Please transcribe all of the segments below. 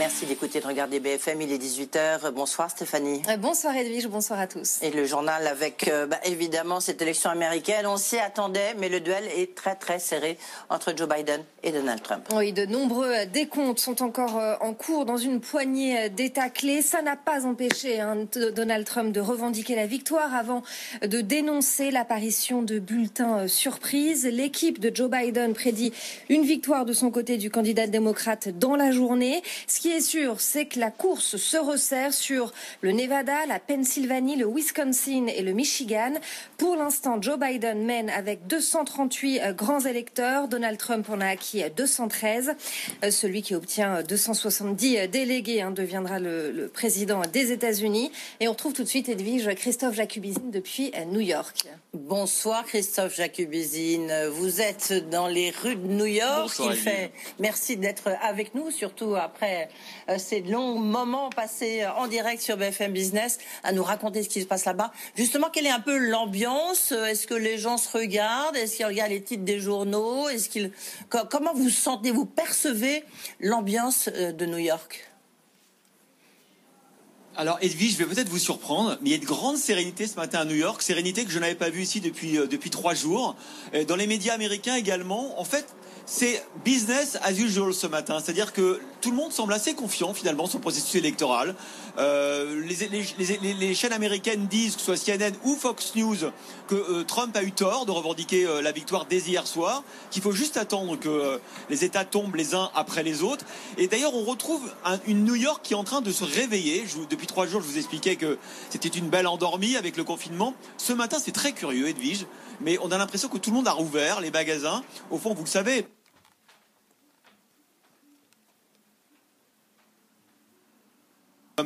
Merci d'écouter, de regarder BFM. Il est 18h. Bonsoir Stéphanie. Euh, bonsoir Edwige, bonsoir à tous. Et le journal avec euh, bah, évidemment cette élection américaine. On s'y attendait, mais le duel est très très serré entre Joe Biden et Donald Trump. Oui, de nombreux décomptes sont encore euh, en cours dans une poignée d'États clés. Ça n'a pas empêché hein, Donald Trump de revendiquer la victoire avant de dénoncer l'apparition de bulletins surprises. L'équipe de Joe Biden prédit une victoire de son côté du candidat démocrate dans la journée. Ce qui est sûr, c'est que la course se resserre sur le Nevada, la Pennsylvanie, le Wisconsin et le Michigan. Pour l'instant, Joe Biden mène avec 238 euh, grands électeurs. Donald Trump en a acquis 213. Euh, celui qui obtient 270 euh, délégués hein, deviendra le, président des États-Unis. Et on retrouve tout de suite Edwige Christophe Jacubizine depuis New York. Bonsoir Christophe Jacubizine. Vous êtes dans les rues de New York. Bonsoir, fait... Merci d'être avec nous, surtout après ces longs moments passés euh, en direct sur BFM Business à nous raconter ce qui se passe là-bas. Justement, quelle est un peu l'ambiance? Est-ce que les gens se regardent? Est-ce qu'ils regardent les titres des journaux? Est-ce qu'ils comment vous sentez, vous percevez l'ambiance euh, de New York? Alors Edwige, je vais peut-être vous surprendre, mais il y a de grande sérénité ce matin à New York, sérénité que je n'avais pas vue ici depuis, depuis trois jours. Dans les médias américains également, en fait, c'est business as usual ce matin. C'est-à-dire que tout le monde semble assez confiant finalement sur le processus électoral. Euh, les, chaînes américaines disent, que ce soit CNN ou Fox News, que euh, Trump a eu tort de revendiquer euh, la victoire dès hier soir, qu'il faut juste attendre que les États tombent les uns après les autres. Et d'ailleurs, on retrouve une New York qui est en train de se réveiller. depuis trois jours, je vous expliquais que c'était une belle endormie avec le confinement. Ce matin, c'est très curieux, Edwige, mais on a l'impression que tout le monde a rouvert les magasins. Au fond, vous le savez,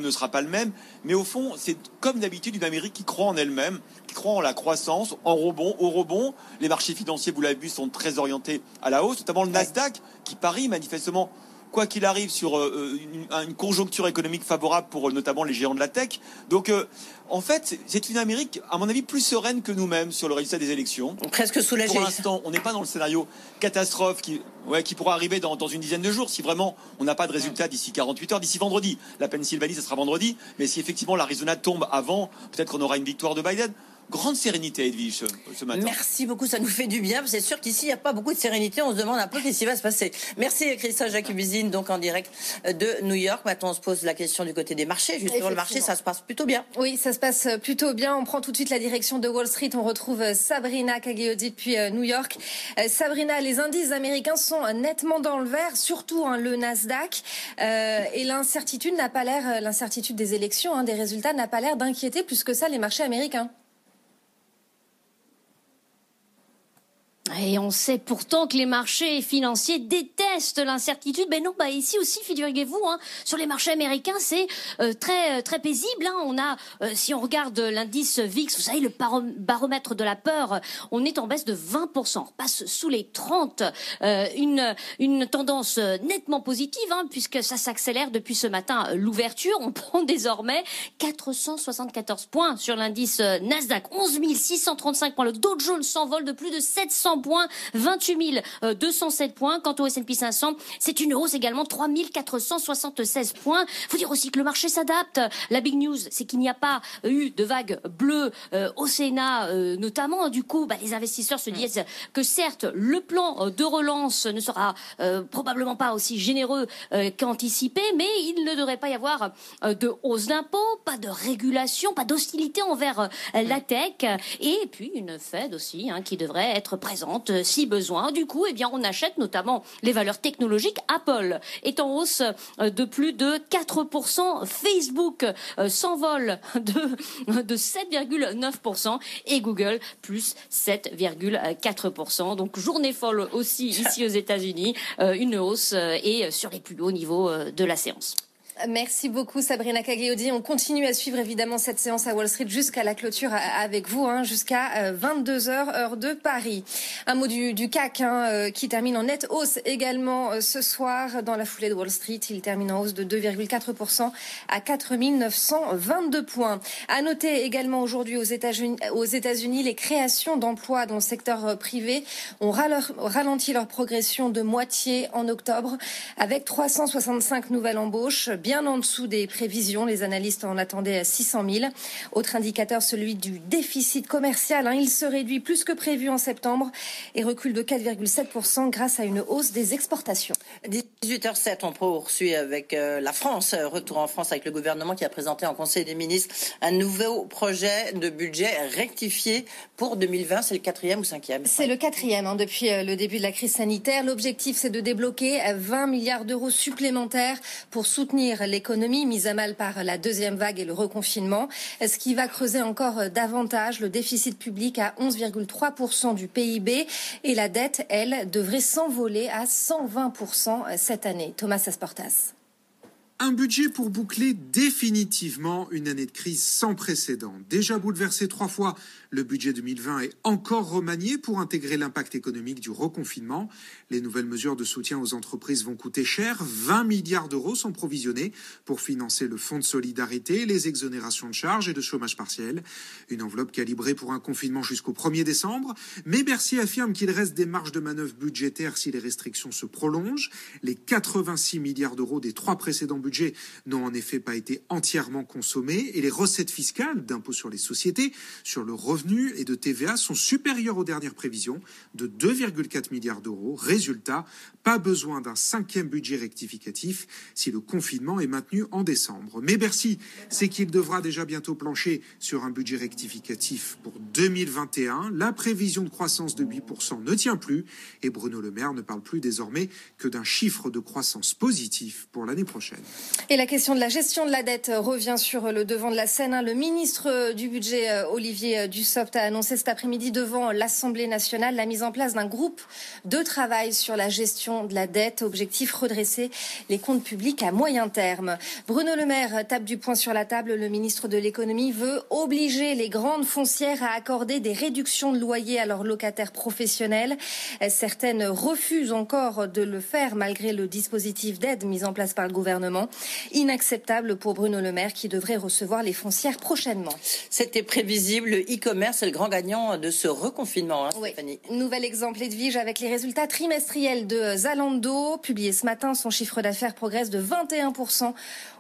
ne sera pas le même. Mais au fond, c'est comme d'habitude une Amérique qui croit en elle-même, qui croit en la croissance, en rebond, au rebond. Les marchés financiers, vous l'avez vu, sont très orientés à la hausse, notamment le Nasdaq, qui parie manifestement quoi qu'il arrive, sur euh, une, conjoncture économique favorable pour euh, notamment les géants de la tech. Donc, euh, en fait, c'est une Amérique, à mon avis, plus sereine que nous-mêmes sur le résultat des élections. Presque soulagée. Pour l'instant, on n'est pas dans le scénario catastrophe qui, ouais, qui pourra arriver dans, dans une dizaine de jours si vraiment on n'a pas de résultat d'ici 48 heures, d'ici vendredi. La Pennsylvanie, ça sera vendredi. Mais si effectivement l'Arizona tombe avant, peut-être qu'on aura une victoire de Biden grande sérénité, Edwige, ce matin. Merci beaucoup, ça nous fait du bien. C'est sûr qu'ici, il n'y a pas beaucoup de sérénité. On se demande un peu ce qui va se passer. Merci, Christophe Jacobusine, donc en direct de New York. Maintenant, on se pose la question du côté des marchés. Justement, le marché, ça se passe plutôt bien. Oui, ça se passe plutôt bien. On prend tout de suite la direction de Wall Street. On retrouve Sabrina Cagliodi depuis euh, New York. Euh, Sabrina, les indices américains sont nettement dans le vert, surtout hein, le Nasdaq. Euh, et l'incertitude n'a pas l'air, l'incertitude des élections, hein, des résultats n'a pas l'air d'inquiéter plus que ça les marchés américains. Et on sait pourtant que les marchés financiers détestent l'incertitude. Mais non, bah ici aussi, figurez-vous, hein, sur les marchés américains, c'est euh, très très paisible. Hein. On a, euh, si on regarde l'indice VIX, vous savez, le baromètre de la peur, on est en baisse de 20%, on passe sous les 30. Euh, une une tendance nettement positive, hein, puisque ça s'accélère depuis ce matin. L'ouverture, on prend désormais 474 points sur l'indice Nasdaq, 11 635 points. Le Dow Jones s'envole de plus de 700 points, 28 207 points. Quant au S&P 500, c'est une hausse également, 3 476 points. Faut dire aussi que le marché s'adapte. La big news, c'est qu'il n'y a pas eu de vague bleue euh, au Sénat, euh, notamment. Du coup, bah, les investisseurs se disent que certes, le plan de relance ne sera euh, probablement pas aussi généreux qu'anticipé, mais il ne devrait pas y avoir de hausse d'impôts, pas de régulation, pas d'hostilité envers la tech, et puis une Fed aussi hein, qui devrait être présente euh, si besoin. Du coup, eh bien, on achète notamment les valeurs technologiques. Apple est en hausse de plus de 4%. Facebook s'envole de, de 7,9% et Google plus 7,4%. Donc, journée folle aussi ici aux États-Unis. Une hausse et sur les plus hauts niveaux de la séance. Merci beaucoup Sabrina Cagliodi. On continue à suivre évidemment cette séance à Wall Street jusqu'à la clôture avec vous, hein, jusqu'à 22h euh, heure de Paris. Un mot du, du CAC hein, euh, qui termine en nette hausse également euh, ce soir dans la foulée de Wall Street. Il termine en hausse de 2,4% à 4922 points. À noter également aujourd'hui aux États-Unis, États-Unis les créations d'emplois dans le secteur privé ont ralenti leur progression de moitié en octobre avec 365 nouvelles embauches bien en dessous des prévisions. Les analystes en attendaient à 600 000. Autre indicateur, celui du déficit commercial. Hein. Il se réduit plus que prévu en septembre et recule de 4,7% grâce à une hausse des exportations. 18h07, on poursuit avec euh, la France. Retour en France avec le gouvernement qui a présenté en Conseil des ministres un nouveau projet de budget rectifié pour 2020. C'est le quatrième ou cinquième? C'est le quatrième hein, depuis euh, le début de la crise sanitaire. L'objectif, c'est de débloquer 20 milliards d'euros supplémentaires pour soutenir l'économie mise à mal par la deuxième vague et le reconfinement, ce qui va creuser encore davantage le déficit public à 11,3% du PIB et la dette, elle, devrait s'envoler à 120% cette année. Thomas Asportas. Un budget pour boucler définitivement une année de crise sans précédent. Déjà bouleversé trois fois, le budget 2020 est encore remanié pour intégrer l'impact économique du reconfinement. Les nouvelles mesures de soutien aux entreprises vont coûter cher. 20 milliards d'euros sont provisionnés pour financer le fonds de solidarité, les exonérations de charges et de chômage partiel. Une enveloppe calibrée pour un confinement jusqu'au 1er décembre. Mais Bercy affirme qu'il reste des marges de manœuvre budgétaires si les restrictions se prolongent. Les 86 milliards d'euros des trois précédents budget n'ont en effet pas été entièrement consommés et les recettes fiscales d'impôt sur les sociétés, sur le revenu et de TVA sont supérieures aux dernières prévisions de 2,4 milliards d'euros. Résultat, pas besoin d'un cinquième budget rectificatif si le confinement est maintenu en décembre. Mais Bercy, c'est qu'il devra déjà bientôt plancher sur un budget rectificatif pour 2021. La prévision de croissance de 8% ne tient plus et Bruno Le Maire ne parle plus désormais que d'un chiffre de croissance positif pour l'année prochaine. Et la question de la gestion de la dette revient sur le devant de la scène. Le ministre du Budget, euh, Olivier Dussopt, a annoncé cet après-midi devant l'Assemblée nationale la mise en place d'un groupe de travail sur la gestion de la dette. Objectif redresser les comptes publics à moyen terme. Bruno Le Maire tape du poing sur la table. Le ministre de l'économie veut obliger les grandes foncières à accorder des réductions de loyer à leurs locataires professionnels. Certaines refusent encore de le faire malgré le dispositif d'aide mis en place par le gouvernement. Inacceptable pour Bruno Le Maire qui devrait recevoir les foncières prochainement. C'était prévisible. Le e-commerce est le grand gagnant de ce reconfinement, hein, Stéphanie. Nouvel exemple Edwige avec les résultats trimestriels de Zalando. Publié ce matin, son chiffre d'affaires progresse de 21%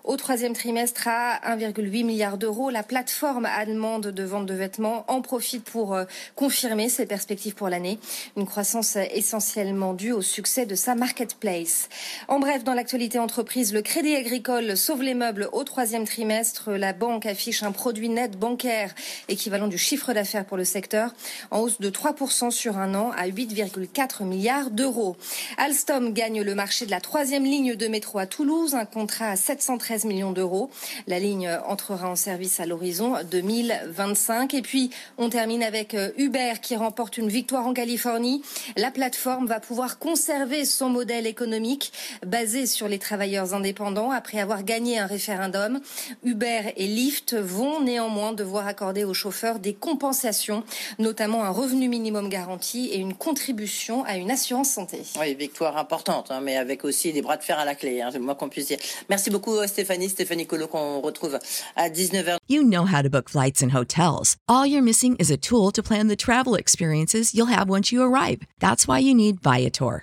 au troisième trimestre à 1,8 milliard d'euros. La plateforme allemande de vente de vêtements en profite pour euh, confirmer ses perspectives pour l'année. Une croissance essentiellement due au succès de sa marketplace. En bref, dans l'actualité entreprise, le Crédit Agricole sauve les meubles au troisième trimestre. La banque affiche un produit net bancaire équivalent du chiffre d'affaires pour le secteur en hausse de 3% sur un an à 8,4 milliards d'euros. Alstom gagne le marché de la troisième ligne de métro à Toulouse, un contrat à 713 millions d'euros. La ligne entrera en service à l'horizon 2025. Et puis, on termine avec euh, Uber qui remporte une victoire en Californie. La plateforme va pouvoir conserver son modèle économique basé sur les travailleurs indépendants après avoir gagné un référendum. Uber et Lyft vont néanmoins devoir accorder aux chauffeurs des compensations, notamment un revenu minimum garanti et une contribution à une assurance santé. Oui, victoire importante, hein, mais avec aussi des bras de fer à la clé, hein, qu'on puisse dire. Merci beaucoup Stéphane. Stéphanie, Stéphanie Colo qu'on retrouve à 19h. You know how to book flights and hotels. All you're missing is a tool to plan the travel experiences you'll have once you arrive. That's why you need Viator.